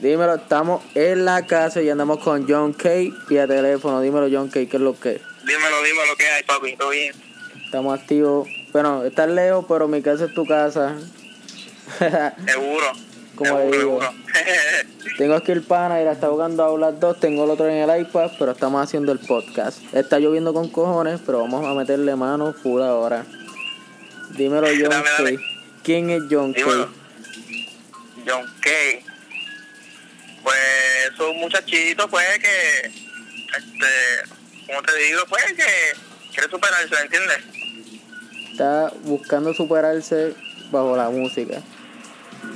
Dímelo, estamos en la casa y andamos con John Kay vía teléfono. Dímelo, John Kay, ¿qué es lo que? Dímelo, dímelo, ¿qué hay, papi? ¿Todo bien? Estamos activos. Bueno, estás lejos, pero mi casa es tu casa. Seguro. Como seguro, digo. seguro. Tengo aquí el pana y la está jugando a las dos. Tengo el otro en el iPad, pero estamos haciendo el podcast. Está lloviendo con cojones, pero vamos a meterle mano full ahora. Dímelo, John Dale, dale. Kay. ¿Quién es John Dímelo. Kay? John Kay. Pues es un muchachito, pues que, este, como te digo, pues que quiere superarse, ¿me entiendes? Está buscando superarse bajo la música.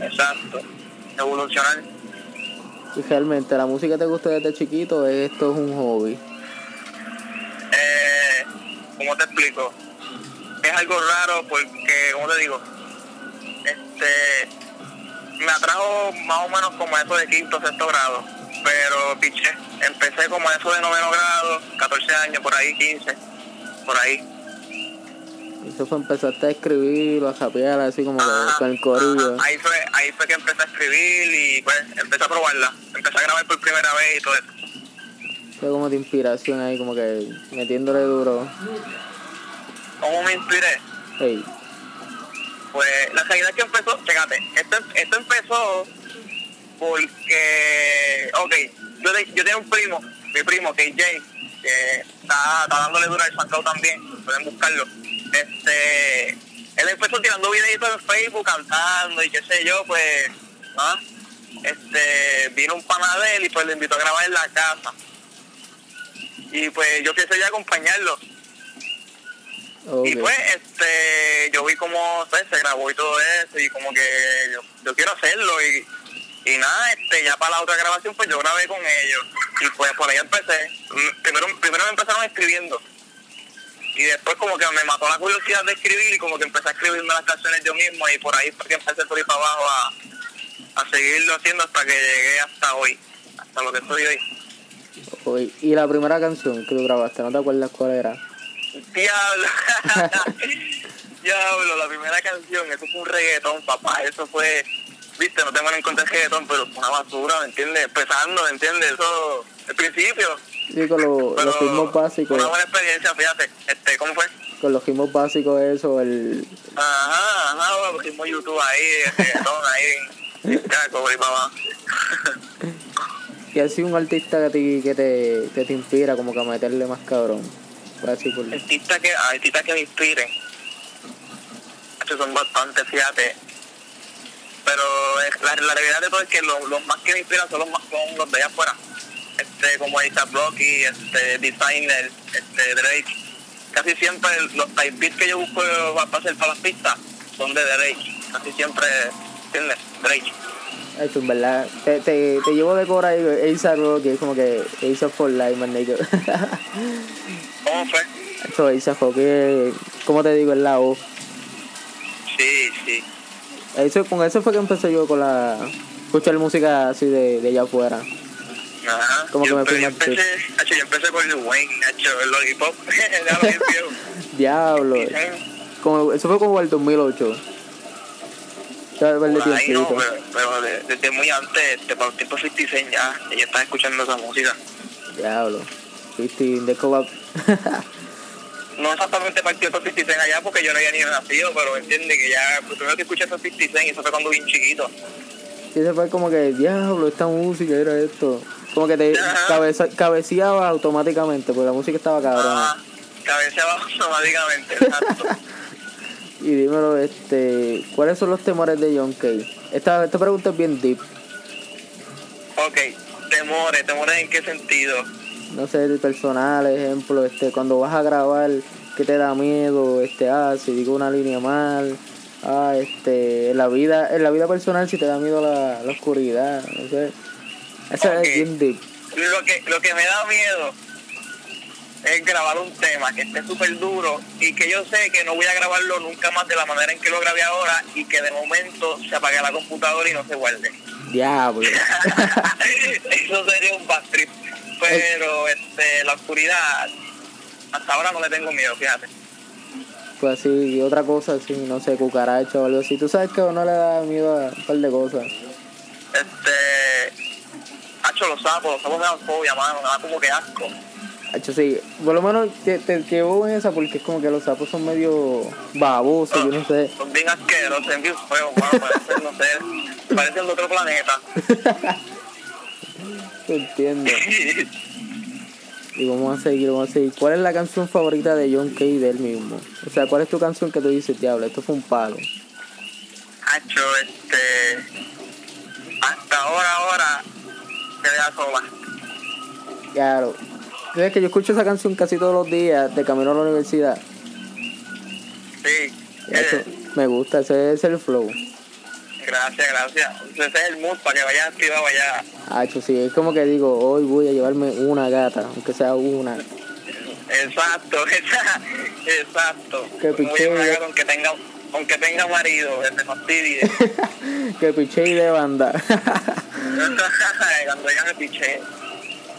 Exacto. Evolucionar. Y realmente, ¿la música te gusta desde chiquito esto es un hobby? Eh, ¿Cómo te explico? Es algo raro porque, como te digo, este, me atrajo más o menos como eso de quinto, sexto grado, pero piché, empecé como eso de noveno grado, 14 años, por ahí, 15, por ahí. Eso fue empezaste a escribir o a rapear así como que Ajá, con el corillo. Ahí fue, ahí fue que empecé a escribir y pues empecé a probarla, empecé a grabar por primera vez y todo eso. Fue como de inspiración ahí, como que metiéndole duro. ¿Cómo me inspiré? Ey, Pues la realidad es que empezó, fíjate, esto, esto empezó porque, ok, yo, de- yo tenía un primo, mi primo, KJ, que está, está dándole duro al SoundCloud también, pueden buscarlo. Este, él empezó tirando videitos en Facebook, cantando y qué sé yo, pues, ¿ah? este, vino un pana de él y pues le invitó a grabar en la casa. Y pues yo quise ya acompañarlo. Y pues, este, yo vi cómo pues, se grabó y todo eso, y como que yo, yo quiero hacerlo, y, y nada, este, ya para la otra grabación, pues yo grabé con ellos, y pues por ahí empecé. Mm, Primero, primero me empezaron escribiendo, y después como que me mató la curiosidad de escribir, y como que empecé a escribirme las canciones yo mismo, y por ahí fue que empecé por ir para abajo a, a seguirlo haciendo hasta que llegué hasta hoy, hasta lo que estoy hoy. Y la primera canción que tú grabaste, ¿no te acuerdas cuál era? Diablo. Diablo, la primera canción, eso fue un reggaetón, papá. Eso fue, viste, no tengo en cuenta el reggaetón, pero fue una basura, ¿me entiendes? Empezando, ¿me entiendes? Eso, el principio. Sí, con lo- los ritmos básicos. Una buena experiencia, fíjate. Este, ¿cómo fue? Con los ritmos básicos, eso, el. Ajá, ajá, bueno, pusimos YouTube ahí, el reggaetón ahí, ya, como y abajo. Y así un artista que te, que te, que te inspira, como que a meterle más cabrón. Por así por. artistas que, artistas que me inspiren. Estos son bastantes, fíjate. Pero es- la, la realidad de todo es que los, los más que me inspiran son los, más, son los de allá afuera. Este, como Isaac Blocky, este, Designer, este, Drake. Casi siempre los type beats que yo busco para hacer para las pistas son de Drake. Casi siempre, ¿entiendes? Drake. Eso, en verdad. Te, te, te llevo de cora ahí, Ace es como que Ace for Life, man. ¿Cómo fue? Eso, Ace Rocky, como te digo, es la voz. Sí, sí. Eso, con eso fue que empecé yo con la. escuchar música así de, de allá afuera. Ajá. Como que yo, me fui yo mal empecé, yo empecé con Lil Wayne, hacho, el lollipop, ya lo bien viejo. Diablo. Como, eso fue como el 2008. Ya el de Por ahí no, pero, pero de- desde muy antes, este, para el tiempo 50 Cent ya, ya estaba escuchando esa música. Diablo. 15 de. No exactamente el tiempo 50 Cent allá porque yo no había ni nacido, pero entiende que ya, pues, primero que escuché esos 50 Cent y eso fue cuando bien chiquito. Y ese fue como que, diablo, esta música era esto. Como que te cabeza, cabeceaba automáticamente, porque la música estaba cabrona. cabeceaba automáticamente, exacto. Y dímelo, este, ¿cuáles son los temores de John Kay? Esta, esta pregunta es bien deep. ok, temores, temores en qué sentido. No sé, de personal, ejemplo, este, cuando vas a grabar, ¿qué te da miedo? Este, ah, si digo una línea mal. Ah, este, en la vida, en la vida personal si te da miedo la, la oscuridad, no sé. Esa Ok. es bien deep. Lo que, lo que me da miedo es grabar un tema que esté súper duro y que yo sé que no voy a grabarlo nunca más de la manera en que lo grabé ahora y que de momento se apague la computadora y no se guarde. Diablo. Eso sería un bad trip. Pero este, la oscuridad, hasta ahora no le tengo miedo, fíjate. Pues así, y otra cosa así, no sé, cucaracha o algo así. Tú sabes que a uno le da miedo a un par de cosas. Este, sapos, los sapos me dan fobia, mano, me da como que asco. Hacho, sí, por lo menos te, te llevo en esa porque es como que los sapos son medio babosos, yo no sé. Son bien asquerosos, bien feos, mano, parecen, no sé, parecen de otro planeta. Entiendo. Y vamos a seguir, vamos a seguir. ¿Cuál es la canción favorita de John Kay de él mismo? O sea, ¿cuál es tu canción que tú dices, diablo, esto fue un palo? Hacho, este. Hasta ahora, ahora, se vea sola. Claro. ¿Sabes que yo escucho esa canción casi todos los días de camino a la universidad? Sí. Eso, eh, me gusta, ese es el flow. Gracias, gracias. Ese es el mood para que vaya activado allá. Hacho, sí, es como que digo, hoy voy a llevarme una gata, aunque sea una. Exacto, exacto. Una gata, aunque tenga, aunque tenga marido, que fastidie. que piché y de banda. Cuando ella me piche.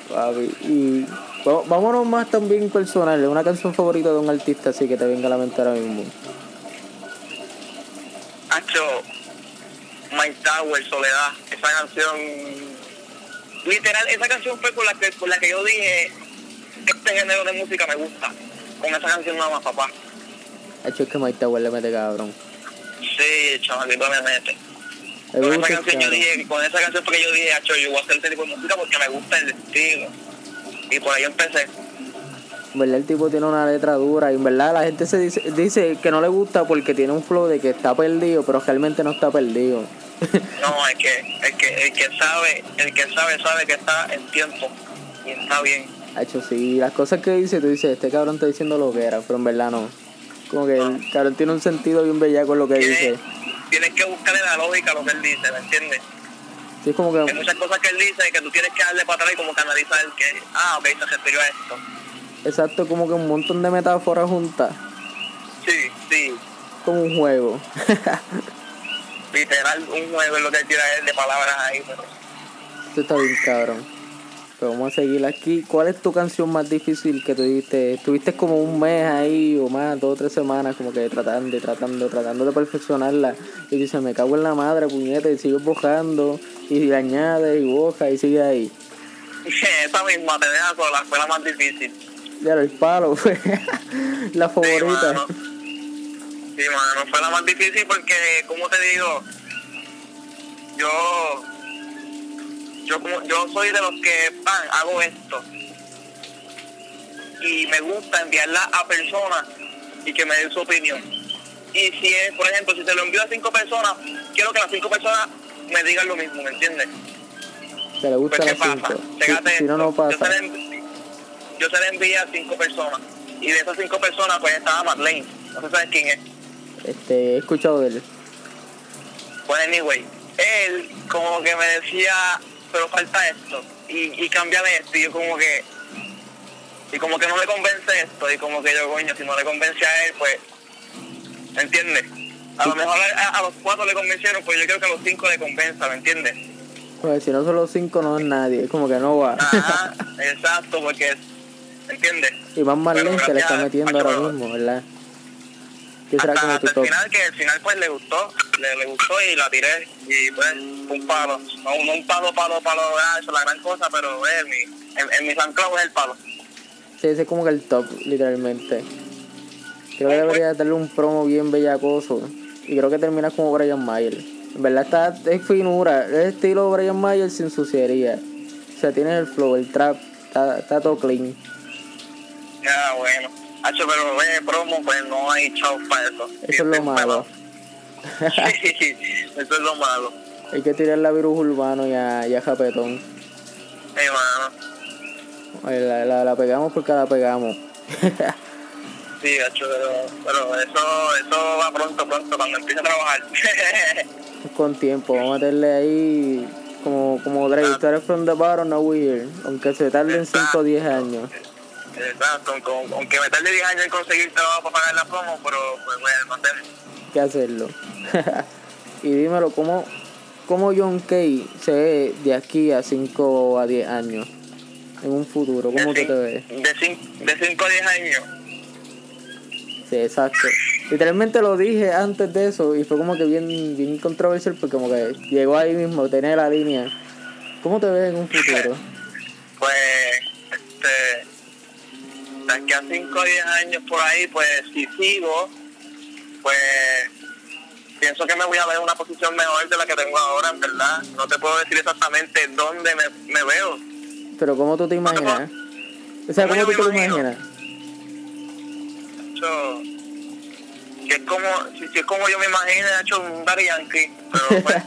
Papi, y vámonos más también personal, una canción favorita de un artista así que te venga a la mente ahora mismo. Hacho, Mike Tower, Soledad, esa canción, literal, esa canción fue con la que, con la que yo dije, este género de música me gusta, con esa canción nada más, papá. Hacho, es que Mike Tower le mete cabrón. Sí, chamaquito me mete. Con esa canción yo dije, con esa canción fue que yo dije, Hacho, yo voy a hacer este tipo de música porque me gusta el estilo. Y por ahí empecé. En verdad el tipo tiene una letra dura y en verdad la gente se dice, dice que no le gusta porque tiene un flow de que está perdido, pero realmente no está perdido. No, es que, el que, el que sabe, el que sabe, sabe que está en tiempo. Y está bien. Hacho, sí, las cosas que dice, tú dices, este cabrón está diciendo lo que era, pero en verdad no. Como que el cabrón tiene un sentido bien bellaco en lo que dice. Tienes, tienes que buscarle la lógica a lo que él dice, ¿me entiendes? Sí, es como que, Hay muchas cosas que él dice que tú tienes que darle para atrás y como que analizar que, ah, ok, se refirió a esto. exacto, como que un montón de metáforas juntas, Sí, sí, como un juego. literal, un juego es lo que tira él de palabras ahí, pero Esto está bien cabrón. Pero vamos a seguir aquí. ¿Cuál es tu canción más difícil que tuviste? Estuviste como un mes ahí o más, dos o tres semanas, como que tratando, tratando, tratando de perfeccionarla. Y dices, me cago en la madre, puñeta, y sigues bojando, y le añades y boja y sigue ahí. esa misma te deja sola, fue la más difícil. Ya el palo fue la favorita. Sí, mano, fue la más difícil porque, como te digo, yo, yo como, yo soy de los que, pan, hago esto. Y me gusta enviarla a personas y que me den su opinión. Y si es, por ejemplo, si te lo envío a cinco personas, quiero que las cinco personas me digan lo mismo, ¿me entiendes? Se le gusta Pues, la ¿qué pasa? Si, si no, no pasa. Yo se, le, envié a cinco personas. Y de esas cinco personas, pues estaba Madeleine. No sé sabes quién es. Este, he escuchado de él. Pues anyway, él como que me decía, pero falta esto. Y, y cámbiame esto. Y yo como que... Y como que no le convence esto. Y como que yo, coño, si no le convence a él, pues... ¿Me entiendes? A lo mejor a, a los cuatro le convencieron, pues yo creo que a los cinco le convenza, ¿me entiendes? Pues si no son los cinco, no es nadie. Es como que no va. Ajá, exacto, porque... ¿Me entiendes? y más Marlene que le está metiendo ahora mismo, ¿verdad? ¿Qué será hasta, como tu hasta el top? final que el final pues le gustó le, le gustó y la tiré y pues un palo no, no un palo palo palo ah, eso es la gran cosa pero eh, mi, en, en mi San Clau es el palo Sí, ese es como que el top, literalmente. Creo que debería darle un promo bien bellacoso. Y creo que termina como Brian Mayer. En verdad está, es finura, es estilo Brian Mayer sin suciería. O sea, tiene el flow, el trap, está, está todo clean. ya bueno Hacho, pero eh, promo pues no hay chau para eso Eso es lo malo. sí, eso es lo malo Hay que tirar la virus urbano y a, y a Japetón. hey, mano La, la, la pegamos porque la pegamos. sí Hacho, pero, pero eso eso va pronto pronto cuando empiece a trabajar Con tiempo, vamos a meterle ahí como, como Drake, eres from the bottom, now we here. Aunque se tarden 5 o 10 años. Exacto aunque, aunque me tarde 10 años en conseguir trabajo para pagar la promo pero pues bueno no que hacerlo. y dímelo, ¿cómo, ¿cómo John Kay se ve de aquí a 5 o a 10 años? En un futuro, ¿cómo de tú te ves? De 5 de cinco a 10 años. Sí, exacto. Literalmente lo dije antes de eso y fue como que bien, bien controversial porque como que llegó ahí mismo, tenía la línea. ¿Cómo te ves en un futuro? pues, este, de aquí a 5 o 10 años por ahí, pues si sigo, pues pienso que me voy a ver en una posición mejor de la que tengo ahora, en verdad. No te puedo decir exactamente dónde me, me veo. Pero ¿cómo tú te imaginas? O sea, ¿cómo ¿Cómo tú te imaginas? Yo, que es como, si, si es como yo me imagino, he hecho un Daddy Yankee, pero pues,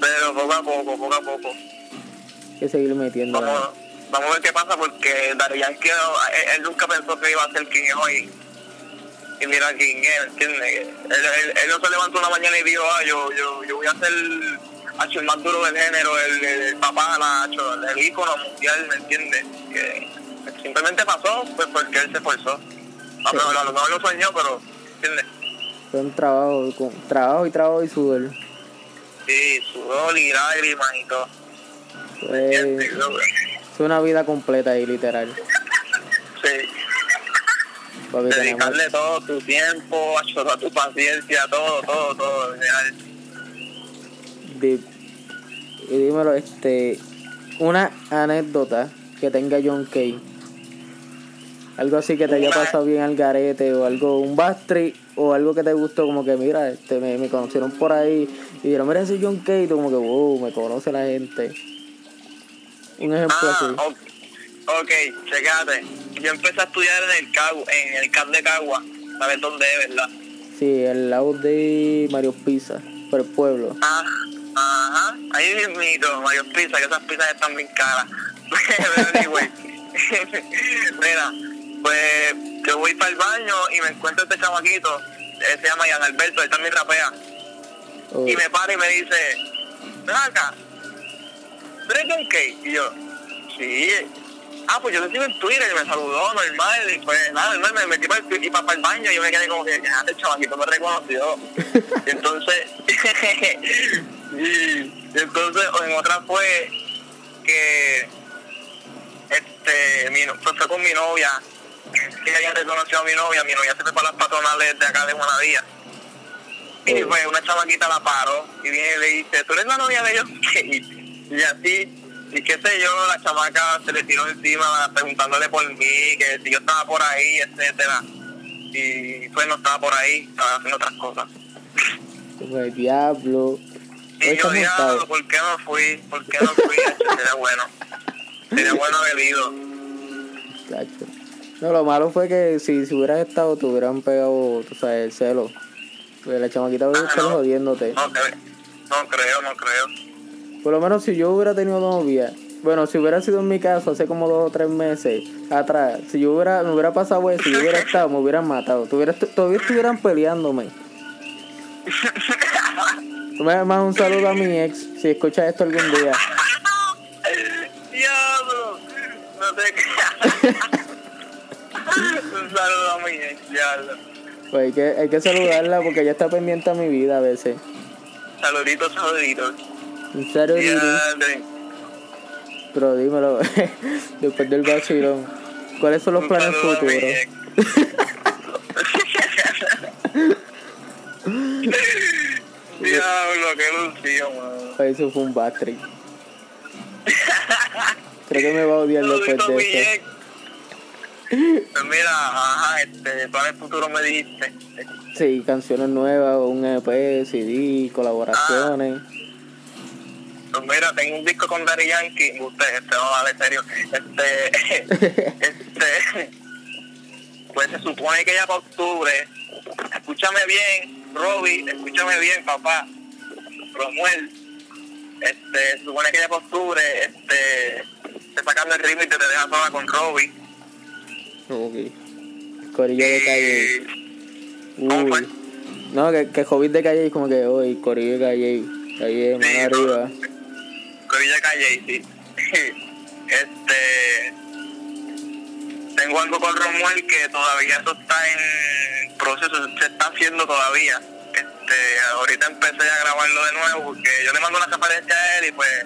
pero poco a poco, poco a poco. Hay que seguir metiendo. Vamos, vamos a ver qué pasa porque Daddy Yankee, él, él nunca pensó que iba a ser quien es hoy. Y mira quién es, ¿entiendes? Él, él, él no se levantó una mañana y dijo, ah, yo, yo, yo voy a ser hacho, el más duro del género, el, el, el papá, la, hacho, el ícono mundial, ¿me entiendes? Que simplemente pasó pues porque él se esforzó. A lo mejor a lo mejor lo soñó, pero, ¿entiendes? Fue un trabajo, con, trabajo y trabajo y sudor. Sí, sudor y lágrimas y todo. Fue, ¿entiendes? Fue una vida completa ahí, literal. Sí. Papi, tenemos- dedicarle todo tu tiempo, toda tu paciencia, todo, todo, todo. Di- y dímelo, este, una anécdota que tenga John Kay. Algo así que te haya pasado bien al garete o algo, un backstreet o algo que te gustó, como que mira, este, me, me conocieron por ahí y dijeron, mira ese John Kay, y tú como que, wow, me conoce la gente. Un ejemplo Ah, así. ok, ok, checate. Yo empecé a estudiar en el Cagua, en el CAP de Cagua, ¿sabes dónde es, verdad? Sí, el lado de Mario Pizza, por el pueblo. Ah, ajá, ahí mismito, Mario Pizza, que esas pizzas están bien caras. Anyway, mira, pues yo voy para el baño y me encuentro este chamaquito, él se llama Ian Alberto, él también rapea. Oh, y me para y me dice, ven acá, ¿tú eres John Kay? Y yo, sí. Ah, pues yo te sigo en Twitter y me saludó normal. Y pues nada, normal, me metí para el, y para, para el baño y yo me quedé como que, ya, este chamaquito me reconoció. y entonces, y, y entonces en otra fue que, este, mi, no- pues fue con mi novia, que ella reconoció a mi novia, mi novia se fue para las patronales de acá de Juanadía. Y Oh. pues una chamaquita la paró y viene y le dice, ¿tú eres la novia de Kay? Y así, y qué sé yo, la chamaca se le tiró encima preguntándole por mí, que si yo estaba por ahí, etcétera. Y pues no estaba por ahí, estaba haciendo otras cosas. como el diablo. Y yo, diablo. ¿por qué no fui? ¿Por qué no fui? Sería bueno. Sería bueno haber ido. Chacho. No, lo malo fue que si, si hubieras estado, te hubieran pegado, tú sabes, el celo. Porque la chamaquita hubiera Ah, no. jodiéndote. No no creo, no creo. Por lo menos si yo hubiera tenido novia, bueno, si hubiera sido en mi caso hace como dos o tres meses atrás, si yo hubiera, me hubiera pasado eso, si yo hubiera estado, me hubieran matado. Tuviera, todavía estuvieran peleándome. Más un saludo a mi ex, si escuchas esto algún día. Diablo, no te. Un saludo a mi ex, diablo. Pues hay que, hay que saludarla porque ella está pendiente a mi vida a veces. Saluditos, saluditos. Un Diadre. pero dímelo, después del vacilón, ¿cuáles son los planes futuros? Diablo, qué lucio, mano. Pues Eso fue un backstreet. Creo que me va a odiar después de eso. Pues mira, ajá, este, planes futuros me dijiste. Sí, canciones nuevas, un EP, CD, colaboraciones. Pues mira, tengo un disco con Daddy Yankee, usted, este, no vale serio. Este, este, pues se supone que ya para octubre, escúchame bien, Robbie, escúchame bien, papá, Romuel, este, se supone que ya para octubre, este, te sacando el ritmo y te, te dejas sola con Robbie. ok. Corillo de calle. No, que, que Hobbit de calle es como que hoy, Corillo de calle. Calle, mano Sí, arriba. Corilla Calle, sí. Este. Tengo algo con Romuel que todavía eso está en proceso, se está haciendo todavía. Este, ahorita empecé a grabarlo de nuevo porque yo le mando una referencia a él y pues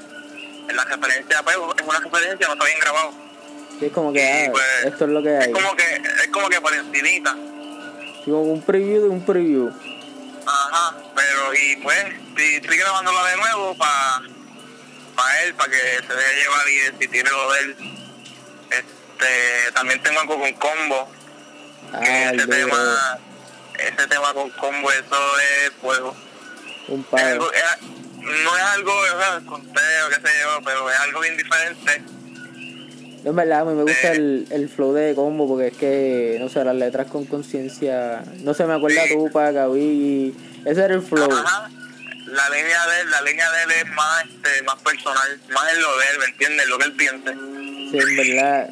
en la referencia pues es una referencia, no está bien grabado. Sí, es como que, ah, pues, esto es lo que hay. Es como que, es como que por encimita. Sí, como un preview de un preview. Ajá, pero y pues sí, estoy grabándola de nuevo para para él, para que se deje llevar y si tiene lo de él. Este, también tengo algo con combo, que Ay, ese tema, ese tema con combo, eso es fuego. Un Es palo. algo- es- no es algo, o sea, conteo, qué sé yo, pero es algo bien diferente. En verdad, a mí me gusta Eh. el, el flow de combo porque es que, no sé, las letras con conciencia. No sé, me acuerda Sí. Tupac, Gaby. Ese era el flow. Ajá. La línea de él, la línea de él es más, este, más personal, más en lo de él, ¿me entiendes? Lo que él piense. Sí, en verdad.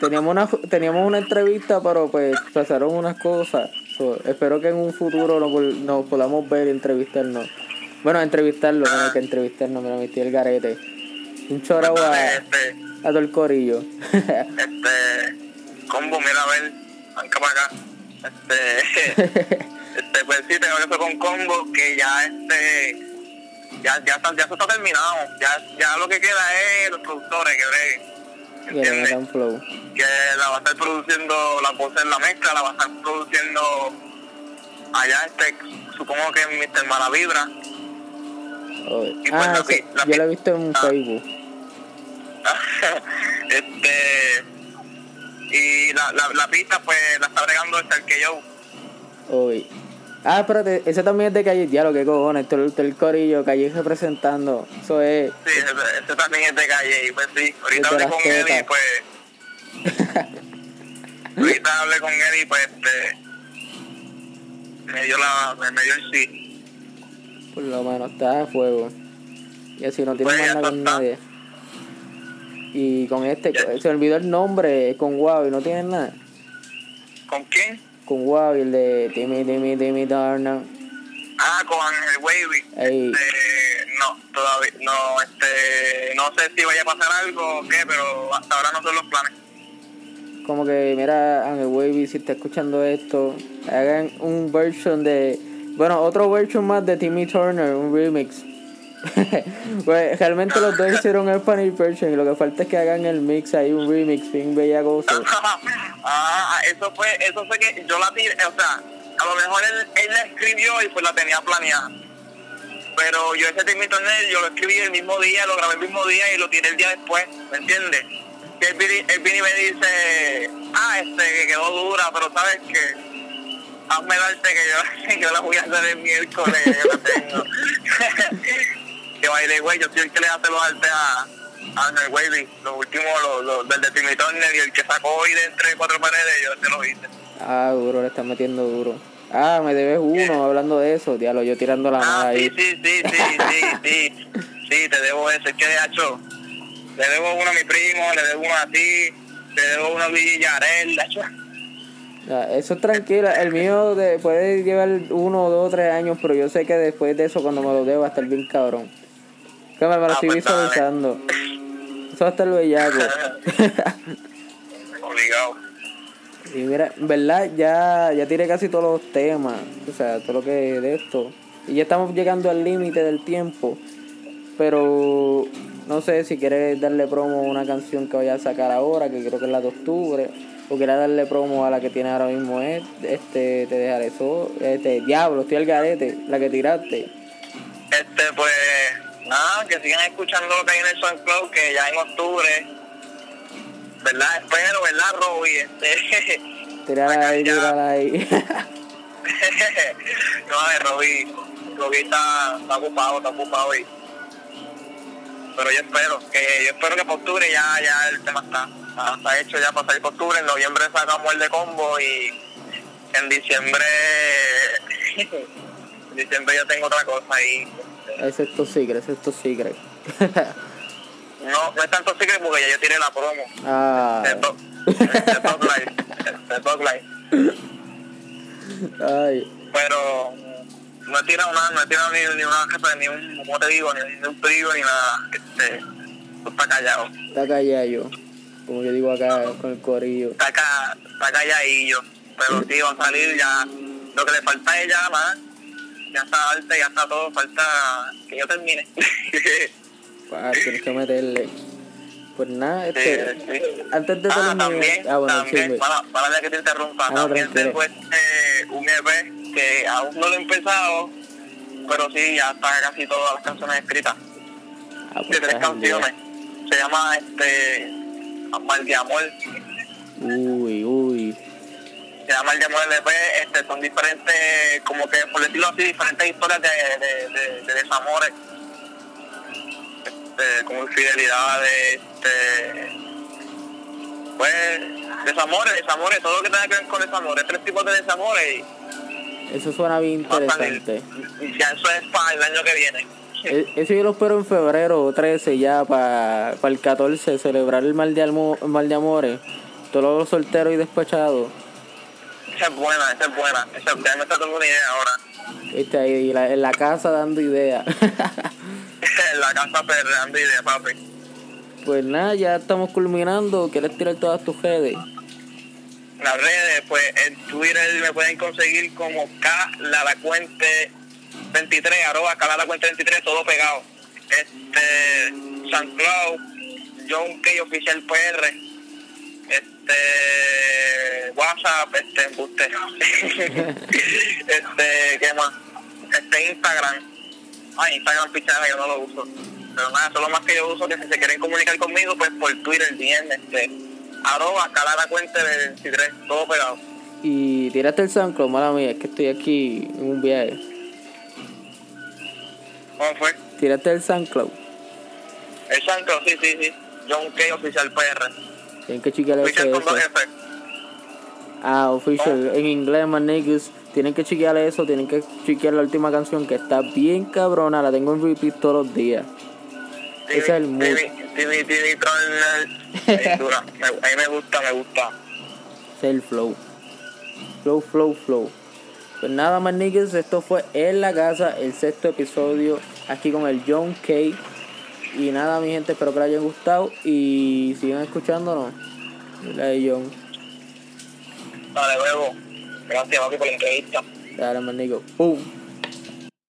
Teníamos una, teníamos una entrevista, pero pues pasaron unas cosas. So, espero que en un futuro nos, podamos ver y entrevistarnos. Bueno, entrevistarlo, no que entrevistarnos, me lo metí el garete. Un chorao a, Este, a todo el corillo. este, combo, mira a ver, arranca para acá. Este, este, pues sí, tengo eso con combo, que ya este, ya, ya está, ya eso está terminado. Ya, ya lo que queda es los productores que breguen. ¿Entiendes? flow. que la va a estar produciendo, la voz en la mezcla, la va a estar produciendo allá, este, supongo que en Mr. Malavibra. Oh, pues Ah, la ese- pi- la yo pi- lo he visto en Ah. Facebook. este, y la, la, la pista, pues, la está bregando el que yo. Hoy. Ah, espérate, ese también es de Calle. Ya lo que cojones, todo el, todo el corillo, Calle representando. Eso es. Sí, ese, ese también es de calle, pues sí, ahorita hablé con él y tetas. pues, ahorita hablé con él y pues, este, me dio la, me, me dio el sí. Por lo menos está a fuego. Y así no tiene Pues nada con está. nadie. Y con este, se olvidó el nombre, con y no tiene nada. ¿Con quién? Con y el de Timmy, Timmy, Timmy Turner. Ah, con el Wavy. Este, no, todavía, no, este, no sé si vaya a pasar algo o qué, pero hasta ahora no son los planes. Como que, mira, Angel Wavy, si está escuchando esto, hagan un version de. Bueno, otro version más de Timmy Turner, un remix. pues realmente los dos hicieron el Spanish version y lo que falta es que hagan el mix ahí, un remix bien bellagoso. ah, eso fue, eso fue que yo la tiré, o sea, a lo mejor él, él la escribió y pues la tenía planeada. Pero yo ese Timmy Turner, yo lo escribí el mismo día, lo grabé el mismo día y lo tiré el día después, ¿me entiendes? Que él él viene y me dice, ah, este, que quedó dura, pero sabes que hazme darte que yo, yo la voy a hacer el miércoles, yo la tengo. Que baile, güey, yo soy el que le hace los artes a, a Wavy, los últimos, los, los del de Timmy Turner y el que sacó hoy de entre cuatro paredes, yo se lo hice. Ah, duro, le están metiendo duro. Ah, me debes uno hablando de eso, diablo, yo tirando la mala Ah, ahí. sí, sí, sí, sí, sí, sí, te debo eso, es que de hecho, le debo uno a mi primo, le debo uno a ti, le debo uno a Villarel, de hecho. Ya, eso es tranquilo, el mío de, puede llevar uno, dos, tres años, pero yo sé que después de eso, cuando me lo dé, va a estar bien cabrón. Que me, lo Ah, estoy pues, dale. visualizando. Eso va a estar bellaco. Obligado. y mira, en verdad, ya, ya tiré casi todos los temas, o sea, todo lo que es de esto. Y ya estamos llegando al límite del tiempo. Pero no sé si quieres darle promo a una canción que voy a sacar ahora, que creo que es la de octubre. O quieres darle promo a la que tiene ahora mismo, es, este, te dejaré eso, este, diablo, estoy al garete, la que tiraste. Este, pues, nada, que sigan escuchando lo que hay en el SoundCloud, que ya en octubre, ¿verdad? Espero, ¿verdad, Robbie? Este, ahí, ahí. no, de Robbie, Robbie está, está ocupado, está ocupado y... Pero yo espero, que yo espero que para octubre ya, ya el tema está, está, está hecho ya para salir para octubre, en noviembre sacamos el de combo y en diciembre, en diciembre yo tengo otra cosa ahí. Ese es tu secret, tu secret. No, no es tanto secret porque ya yo tiré la promo. ah, ay, Pero no he tirado nada, no he tirado ni, ni una jefe, ni un, como te digo, ni, ni un trío, ni nada. Este, está callado. está callado yo. Como yo digo acá con el corillo. Está, ca, está calladillo. Pero sí, va a salir ya. Lo que le falta es ya más. Ya está arte, ya está todo. Falta que yo termine. Ah, tienes que meterle. Pues nada, este, Sí, sí. antes de Ah, también, ah, bueno, también, chisme. para, para que te interrumpa, Ah, también tengo este, un EP que aún no lo he empezado, pero sí, ya está casi todas las canciones escritas. Ah, pues de tres canciones. Se llama este Mal de Amor. Uy, uy. Se llama El de Amor LP. Este, son diferentes, como que por decirlo así, diferentes historias de, de, de, de desamores. Este, como infidelidades, este, pues, desamores, desamores, todo lo que tenga que ver con desamores. Tres tipos de desamores y Eso suena bien interesante. Y ya eso es para el año que viene. E- Eso yo lo espero en febrero 13 ya para el 14 celebrar el mal de, almo, mal de amores. Todos los solteros y despechados. Esa es buena, esa es buena. Esa, ya me está dando una idea ahora. Este, ahí, la- en la casa dando ideas. en la casa perreando y de papi. pues nada, ya estamos culminando. ¿Quieres tirar todas tus redes? Las redes, pues en Twitter me pueden conseguir como K la la cuente 23, arroba K la la cuente 23, todo pegado. Este, San Cloud, John K oficial PR, este, WhatsApp, este, embuste. este, ¿qué más? Este, Instagram. Ay, Instagram pichada, yo no lo uso. Pero nada, eso es lo más que yo uso, que si se quieren comunicar conmigo, pues por Twitter, bien, este, arroba calada cuente de 23, todo pegado. Y tiraste el SoundCloud, mala mía, es que estoy aquí en un viaje. ¿Cómo fue? Tiraste el SoundCloud. El Santo, sí, sí, sí. John K. Oficial PR. Tienen que chequear eso. F. Ah, official, en inglés, man niggas. Tienen que chequear eso, tienen que chequear la última canción que está bien cabrona, la tengo en repeat todos los días. Ese es el mood. Timmy, Timmy, dura. Me- A mí me gusta, me gusta. Es el flow. Flow, flow, flow. Pues nada más, niggas, esto fue En la Casa, el sexto episodio, aquí con el John K. Y nada, mi gente, espero que les haya gustado y sigan escuchándonos. La de John. Dale, luego. Gracias, papi, por la entrevista. Dale, man, nigga. Boom.